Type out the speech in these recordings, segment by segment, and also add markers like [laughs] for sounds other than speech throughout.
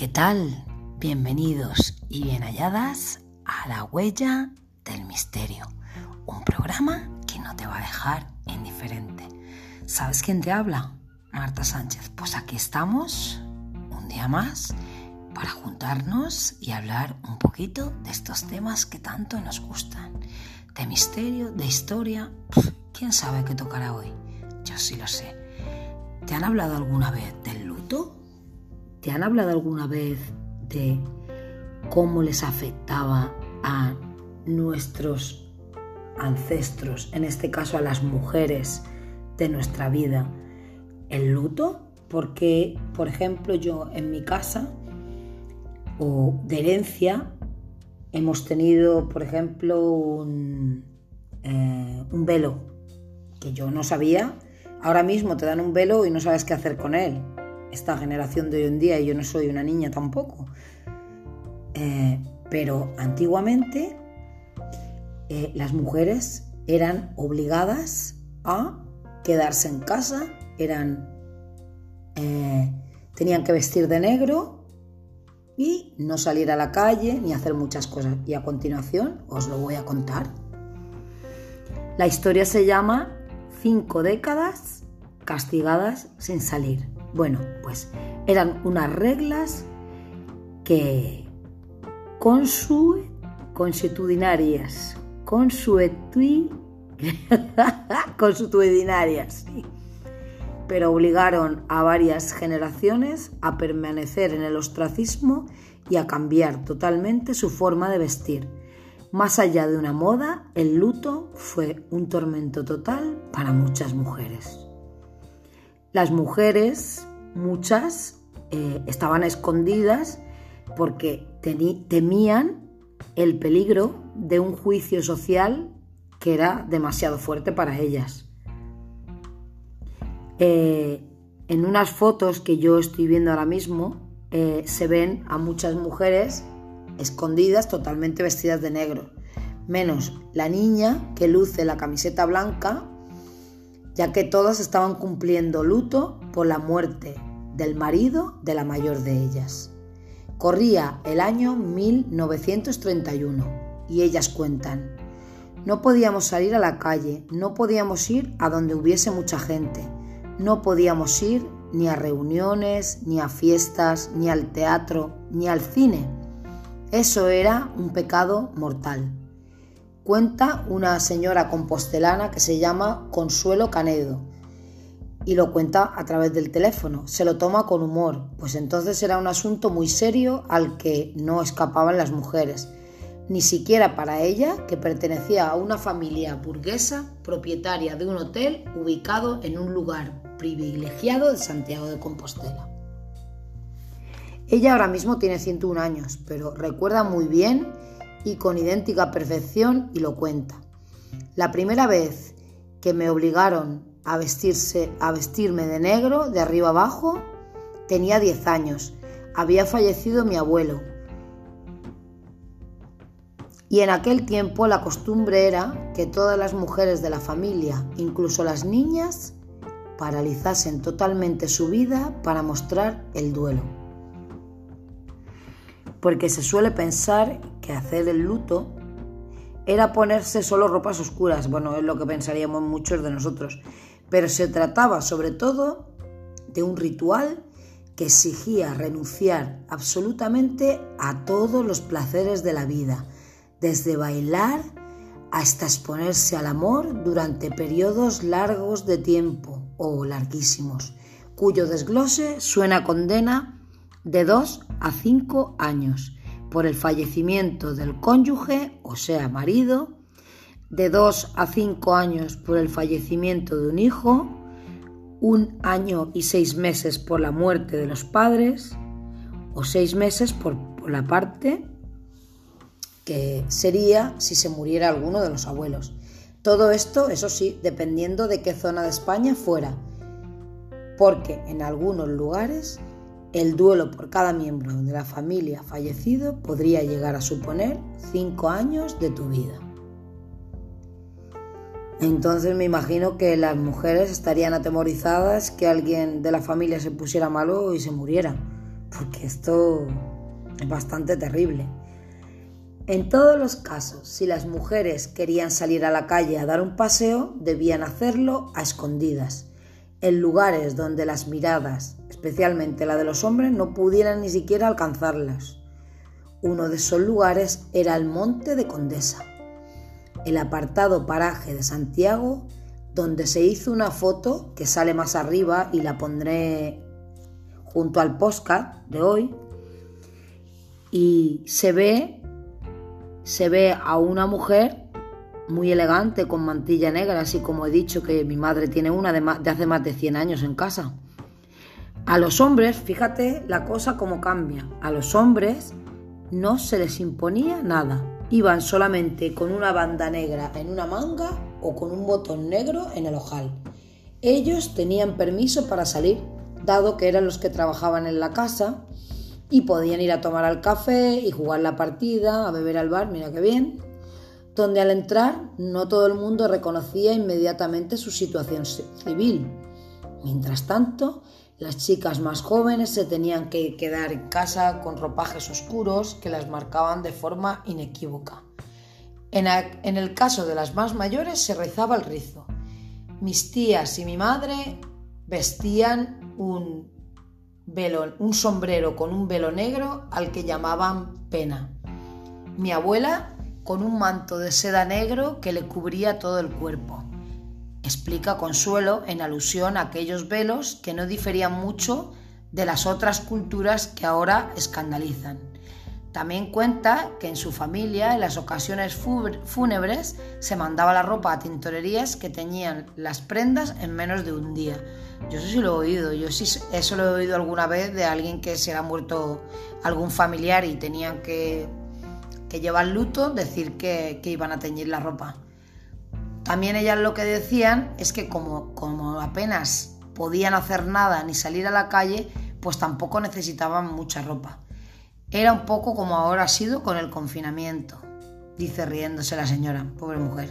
¿Qué tal? Bienvenidos y bien halladas a La Huella del Misterio, un programa que no te va a dejar indiferente. ¿Sabes quién te habla? Marta Sánchez. Pues aquí estamos, un día más, para juntarnos y hablar un poquito de estos temas que tanto nos gustan. De misterio, de historia, ¿quién sabe qué tocará hoy? Yo sí lo sé. ¿Te han hablado alguna vez del luto? ¿Te han hablado alguna vez de cómo les afectaba a nuestros ancestros, en este caso a las mujeres de nuestra vida, el luto? Porque, por ejemplo, yo en mi casa o de herencia hemos tenido, por ejemplo, un, eh, velo que yo no sabía. Ahora mismo te dan un velo y no sabes qué hacer con él esta generación de hoy en día, y yo no soy una niña tampoco, eh, pero antiguamente eh, las mujeres eran obligadas a quedarse en casa, eran, eh, tenían que vestir de negro y no salir a la calle ni hacer muchas cosas. Y a continuación os lo voy a contar. La historia se llama Cinco décadas castigadas sin salir. Bueno, pues eran unas reglas que consuetudinarias, [laughs] consuetudinarias, sí, pero obligaron a varias generaciones a permanecer en el ostracismo y a cambiar totalmente su forma de vestir. Más allá de una moda, el luto fue un tormento total para muchas mujeres. Las mujeres, muchas, eh, estaban escondidas porque temían el peligro de un juicio social que era demasiado fuerte para ellas. Eh, en unas fotos que yo estoy viendo ahora mismo eh, se ven a muchas mujeres escondidas totalmente vestidas de negro, menos la niña que luce la camiseta blanca ya que todas estaban cumpliendo luto por la muerte del marido de la mayor de ellas. Corría el año 1931 y ellas cuentan, no podíamos salir a la calle, no podíamos ir a donde hubiese mucha gente, no podíamos ir ni a reuniones, ni a fiestas, ni al teatro, ni al cine. Eso era un pecado mortal cuenta una señora compostelana que se llama Consuelo Canedo y lo cuenta a través del teléfono. Se lo toma con humor, pues entonces era un asunto muy serio al que no escapaban las mujeres, ni siquiera para ella, que pertenecía a una familia burguesa propietaria de un hotel ubicado en un lugar privilegiado de Santiago de Compostela. Ella ahora mismo tiene 101 años, pero recuerda muy bien y con idéntica perfección y lo cuenta. La primera vez que me obligaron a, vestirse, a vestirme de negro de arriba abajo, tenía 10 años. Había fallecido mi abuelo. Y en aquel tiempo la costumbre era que todas las mujeres de la familia, incluso las niñas, paralizasen totalmente su vida para mostrar el duelo porque se suele pensar hacer el luto era ponerse solo ropas oscuras, bueno, es lo que pensaríamos muchos de nosotros, pero se trataba sobre todo de un ritual que exigía renunciar absolutamente a todos los placeres de la vida, desde bailar hasta exponerse al amor durante periodos largos de tiempo o larguísimos, cuyo desglose suena condena de 2 a 5 años por el fallecimiento del cónyuge, o sea, marido, de 2 a 5 años por el fallecimiento de un hijo, un año y seis meses por la muerte de los padres, o seis meses por, por la parte que sería si se muriera alguno de los abuelos. Todo esto, eso sí, dependiendo de qué zona de España fuera, porque en algunos lugares el duelo por cada miembro de la familia fallecido podría llegar a suponer cinco años de tu vida. Entonces me imagino que las mujeres estarían atemorizadas que alguien de la familia se pusiera malo y se muriera. porque esto es bastante terrible. En todos los casos, si las mujeres querían salir a la calle a dar un paseo, debían hacerlo a escondidas, en lugares donde las miradas, especialmente la de los hombres, no pudieran ni siquiera alcanzarlas. Uno de esos lugares era el Monte de Condesa, el apartado paraje de Santiago, donde se hizo una foto que sale más arriba y la pondré junto al postcard de hoy. Y se ve, se ve a una mujer muy elegante con mantilla negra, así como he dicho que mi madre tiene una de, de hace más de 100 años en casa. A los hombres, fíjate la cosa como cambia. A los hombres no se les imponía nada. Iban solamente con una banda negra en una manga o con un botón negro en el ojal. Ellos tenían permiso para salir, dado que eran los que trabajaban en la casa y podían ir a tomar al café y jugar la partida, a beber al bar, mira qué bien, donde al entrar no todo el mundo reconocía inmediatamente su situación civil. Mientras tanto, las chicas más jóvenes se tenían que quedar en casa con ropajes oscuros que las marcaban de forma inequívoca. En, el caso de las más mayores se rezaba el rizo. Mis tías y mi madre vestían un, velo, un sombrero con un velo negro al que llamaban pena. Mi abuela con un manto de seda negro que le cubría todo el cuerpo. Explica Consuelo en alusión a aquellos velos que no diferían mucho de las otras culturas que ahora escandalizan. También cuenta que en su familia, en las ocasiones fúnebres, se mandaba la ropa a tintorerías que teñían las prendas en menos de un día. Yo eso sí lo he oído, yo sí eso lo he oído alguna vez de alguien que se ha muerto algún familiar y tenían que, llevar luto, decir que, que, iban a teñir la ropa. También ellas lo que decían es que como, como apenas podían hacer nada ni salir a la calle, pues tampoco necesitaban mucha ropa. Era un poco como ahora ha sido con el confinamiento, dice riéndose la señora, pobre mujer.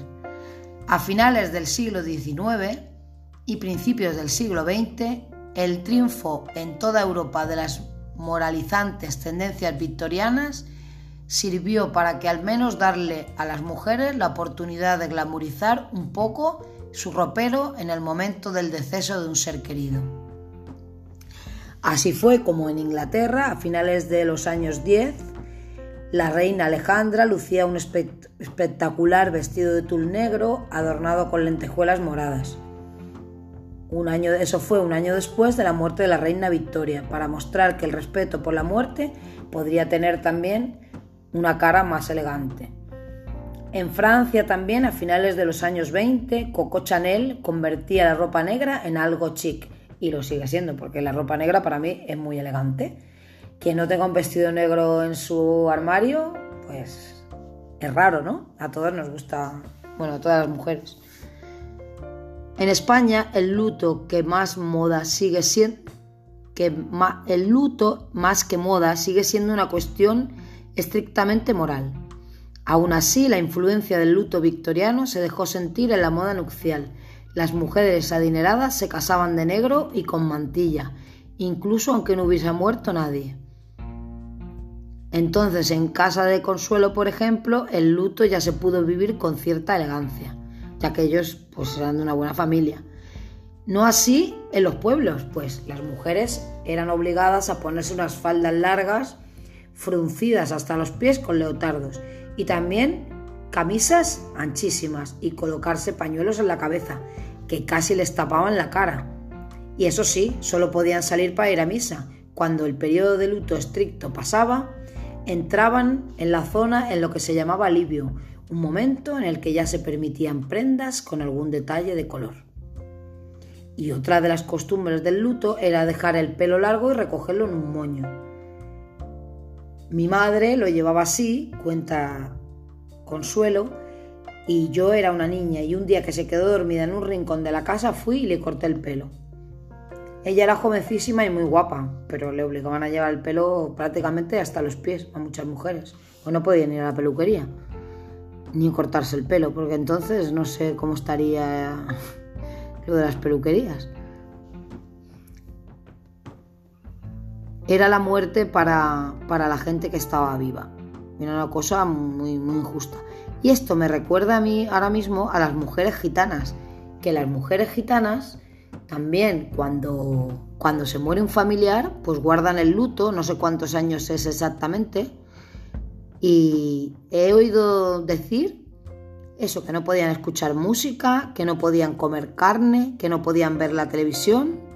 A finales del siglo XIX y principios del siglo XX, el triunfo en toda Europa de las moralizantes tendencias victorianas sirvió para que al menos darle a las mujeres la oportunidad de glamorizar un poco su ropero en el momento del deceso de un ser querido. Así fue como en Inglaterra, a finales de los años 10, la reina Alejandra lucía un espectacular vestido de tul negro adornado con lentejuelas moradas. Un año, eso fue un año después de la muerte de la reina Victoria, para mostrar que el respeto por la muerte podría tener también una cara más elegante. En Francia también, a finales de los años 20, Coco Chanel convertía la ropa negra en algo chic y lo sigue siendo, porque la ropa negra para mí es muy elegante. Quien no tenga un vestido negro en su armario, pues es raro, ¿no? A todas nos gusta, bueno, a todas las mujeres. En España el luto que más moda sigue siendo que el luto más que moda sigue siendo una cuestión estrictamente moral. Aún así, la influencia del luto victoriano se dejó sentir en la moda nupcial las mujeres adineradas se casaban de negro y con mantilla, incluso aunque no hubiese muerto nadie. Entonces, en casa de Consuelo, por ejemplo, el luto ya se pudo vivir con cierta elegancia, ya que ellos pues eran de una buena familia. No así en los pueblos, pues las mujeres eran obligadas a ponerse unas faldas largas, fruncidas hasta los pies con leotardos, y también camisas anchísimas y colocarse pañuelos en la cabeza, que casi les tapaban la cara. Y eso sí, solo podían salir para ir a misa. Cuando el periodo de luto estricto pasaba, entraban en la zona en lo que se llamaba alivio, un momento en el que ya se permitían prendas con algún detalle de color. Y otra de las costumbres del luto era dejar el pelo largo y recogerlo en un moño. Mi madre lo llevaba así, cuenta Consuelo, y yo era una niña y un día que se quedó dormida en un rincón de la casa fui y le corté el pelo. Ella era jovencísima y muy guapa, pero le obligaban a llevar el pelo prácticamente hasta los pies a muchas mujeres, o no podían ir a la peluquería ni cortarse el pelo, porque entonces no sé cómo estaría [laughs] lo de las peluquerías. Era la muerte para, para la gente que estaba viva. Era una cosa muy, muy injusta. Y esto me recuerda a mí ahora mismo a las mujeres gitanas, que las mujeres gitanas también cuando, cuando se muere un familiar, pues guardan el luto, no sé cuántos años es exactamente, y he oído decir eso, que no podían escuchar música, que no podían comer carne, que no podían ver la televisión,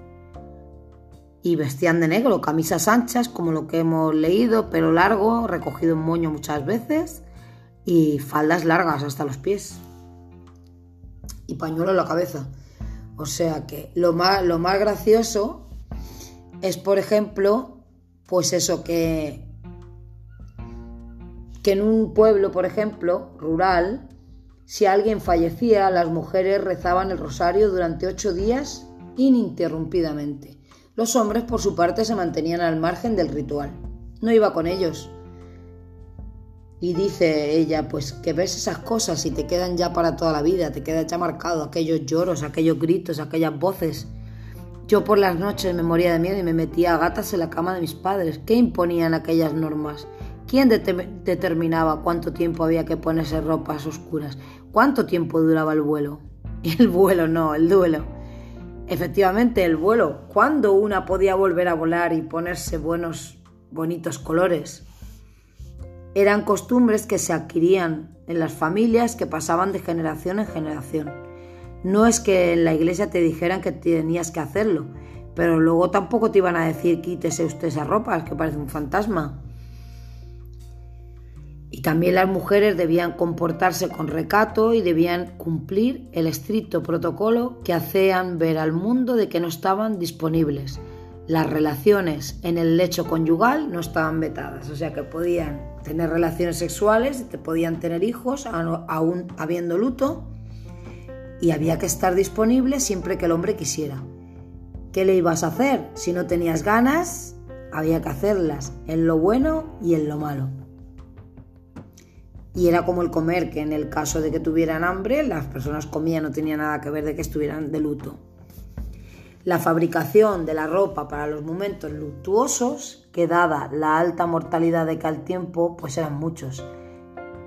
y vestían de negro, camisas anchas, como lo que hemos leído, pelo largo, recogido en moño muchas veces, y faldas largas hasta los pies, y pañuelo en la cabeza. O sea que lo más, lo más gracioso es, por ejemplo, pues eso que, que en un pueblo, por ejemplo, rural, si alguien fallecía, las mujeres rezaban el rosario durante ocho días ininterrumpidamente. Los hombres, por su parte, se mantenían al margen del ritual. No iba con ellos. Y dice ella, pues que ves esas cosas y te quedan ya para toda la vida, te queda ya marcado aquellos lloros, aquellos gritos, aquellas voces. Yo por las noches me moría de miedo y me metía a gatas en la cama de mis padres. ¿Qué imponían aquellas normas? ¿Quién determinaba cuánto tiempo había que ponerse ropas oscuras? ¿Cuánto tiempo duraba el vuelo? [laughs] El vuelo no, el duelo. Efectivamente, el vuelo. ¿Cuándo una podía volver a volar y ponerse buenos, bonitos colores? Eran costumbres que se adquirían en las familias que pasaban de generación en generación. No es que en la iglesia te dijeran que tenías que hacerlo, pero luego tampoco te iban a decir quítese usted esa ropa, que parece un fantasma. También las mujeres debían comportarse con recato y debían cumplir el estricto protocolo que hacían ver al mundo de que no estaban disponibles. Las relaciones en el lecho conyugal no estaban vetadas, o sea que podían tener relaciones sexuales, podían tener hijos aún habiendo luto y había que estar disponible siempre que el hombre quisiera. ¿Qué le ibas a hacer? Si no tenías ganas, había que hacerlas, en lo bueno y en lo malo. Y era como el comer, que en el caso de que tuvieran hambre, las personas comían, no tenía nada que ver de que estuvieran de luto. La fabricación de la ropa para los momentos luctuosos, que dada la alta mortalidad de que tiempo, pues eran muchos.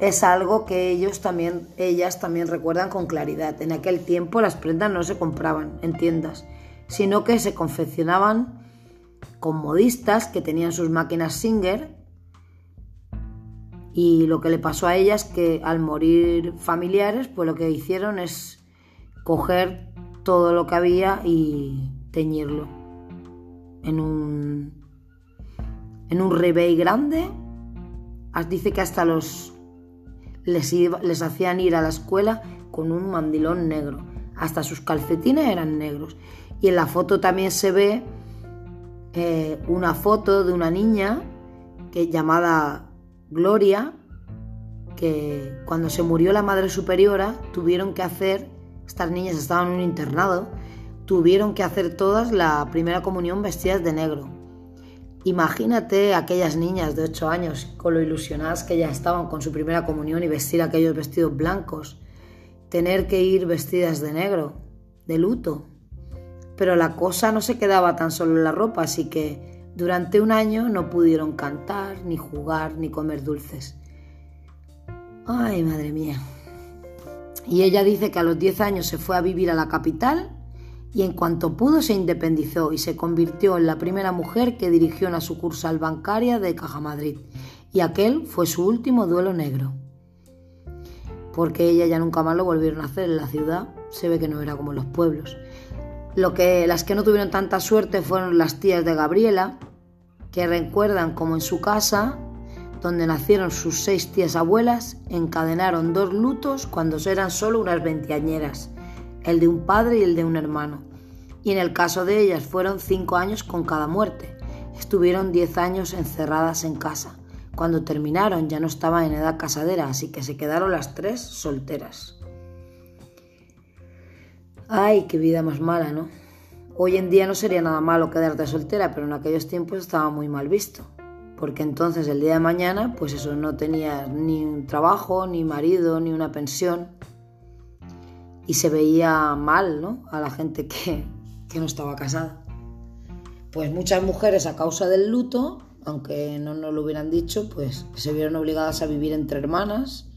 Es algo que ellos también, ellas también recuerdan con claridad. En aquel tiempo las prendas no se compraban en tiendas, sino que se confeccionaban con modistas que tenían sus máquinas Singer y lo que le pasó a ellas que al morir familiares, pues lo que hicieron es coger todo lo que había y teñirlo en un en un rebey grande. Dice que hasta los les, les hacían ir a la escuela con un mandilón negro. Hasta sus calcetines eran negros. Y en la foto también se ve eh, una foto de una niña que llamada Gloria, que cuando se murió la madre superiora tuvieron que hacer estas niñas estaban en un internado, tuvieron que hacer todas la primera comunión vestidas de negro. Imagínate aquellas niñas de 8 años con lo ilusionadas que ya estaban con su primera comunión y vestir aquellos vestidos blancos, tener que ir vestidas de negro, de luto. Pero la cosa no se quedaba tan solo en la ropa, así que durante un año no pudieron cantar, ni jugar, ni comer dulces. Ay, madre mía. Y ella dice que a los 10 años se fue a vivir a la capital y en cuanto pudo se independizó y se convirtió en la primera mujer que dirigió una sucursal bancaria de Caja Madrid. Y aquel fue su último duelo negro. Porque ella ya nunca más lo volvieron a hacer en la ciudad. Se ve que no era como en los pueblos. Lo que, las que no tuvieron tanta suerte fueron las tías de Gabriela, que recuerdan como en su casa donde nacieron sus seis tías abuelas, encadenaron dos lutos cuando eran solo unas veinteañeras, el de un padre y el de un hermano. Y en el caso de ellas fueron cinco años con cada muerte. Estuvieron diez años encerradas en casa. Cuando terminaron ya no estaban en edad casadera, así que se quedaron las tres solteras. Ay, qué vida más mala, ¿no? Hoy en día no sería nada malo quedarte soltera, pero en aquellos tiempos estaba muy mal visto porque entonces el día de mañana, pues eso, no tenía ni un trabajo, ni marido, ni una pensión, y se veía mal, ¿no? A la gente que, que no estaba casada. pues muchas mujeres a causa del luto, aunque no nos lo hubieran dicho, pues se vieron obligadas a vivir entre hermanas,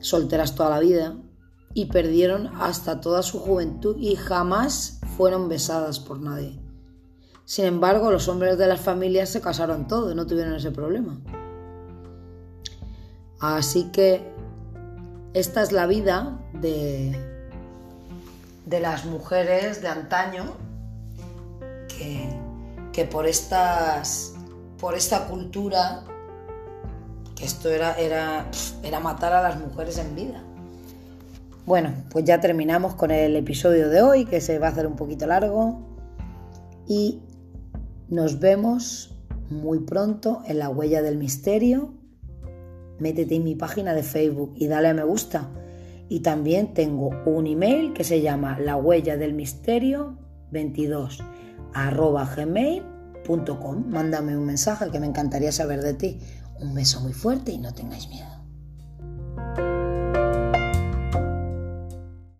solteras toda la vida, y perdieron hasta toda su juventud y jamás fueron besadas por nadie. Sin embargo, los hombres de las familias se casaron todos, no tuvieron ese problema. Así que esta es la vida de, de las mujeres de antaño que, que por, estas, por esta cultura, que esto era, era, era matar a las mujeres en vida. Bueno, pues ya terminamos con el episodio de hoy, que se va a hacer un poquito largo. Y nos vemos muy pronto en la huella del misterio. Métete en mi página de Facebook y dale a me gusta. Y también tengo un email que se llama la huella del misterio 22 arroba gmail.com. Mándame un mensaje que me encantaría saber de ti. Un beso muy fuerte y no tengáis miedo.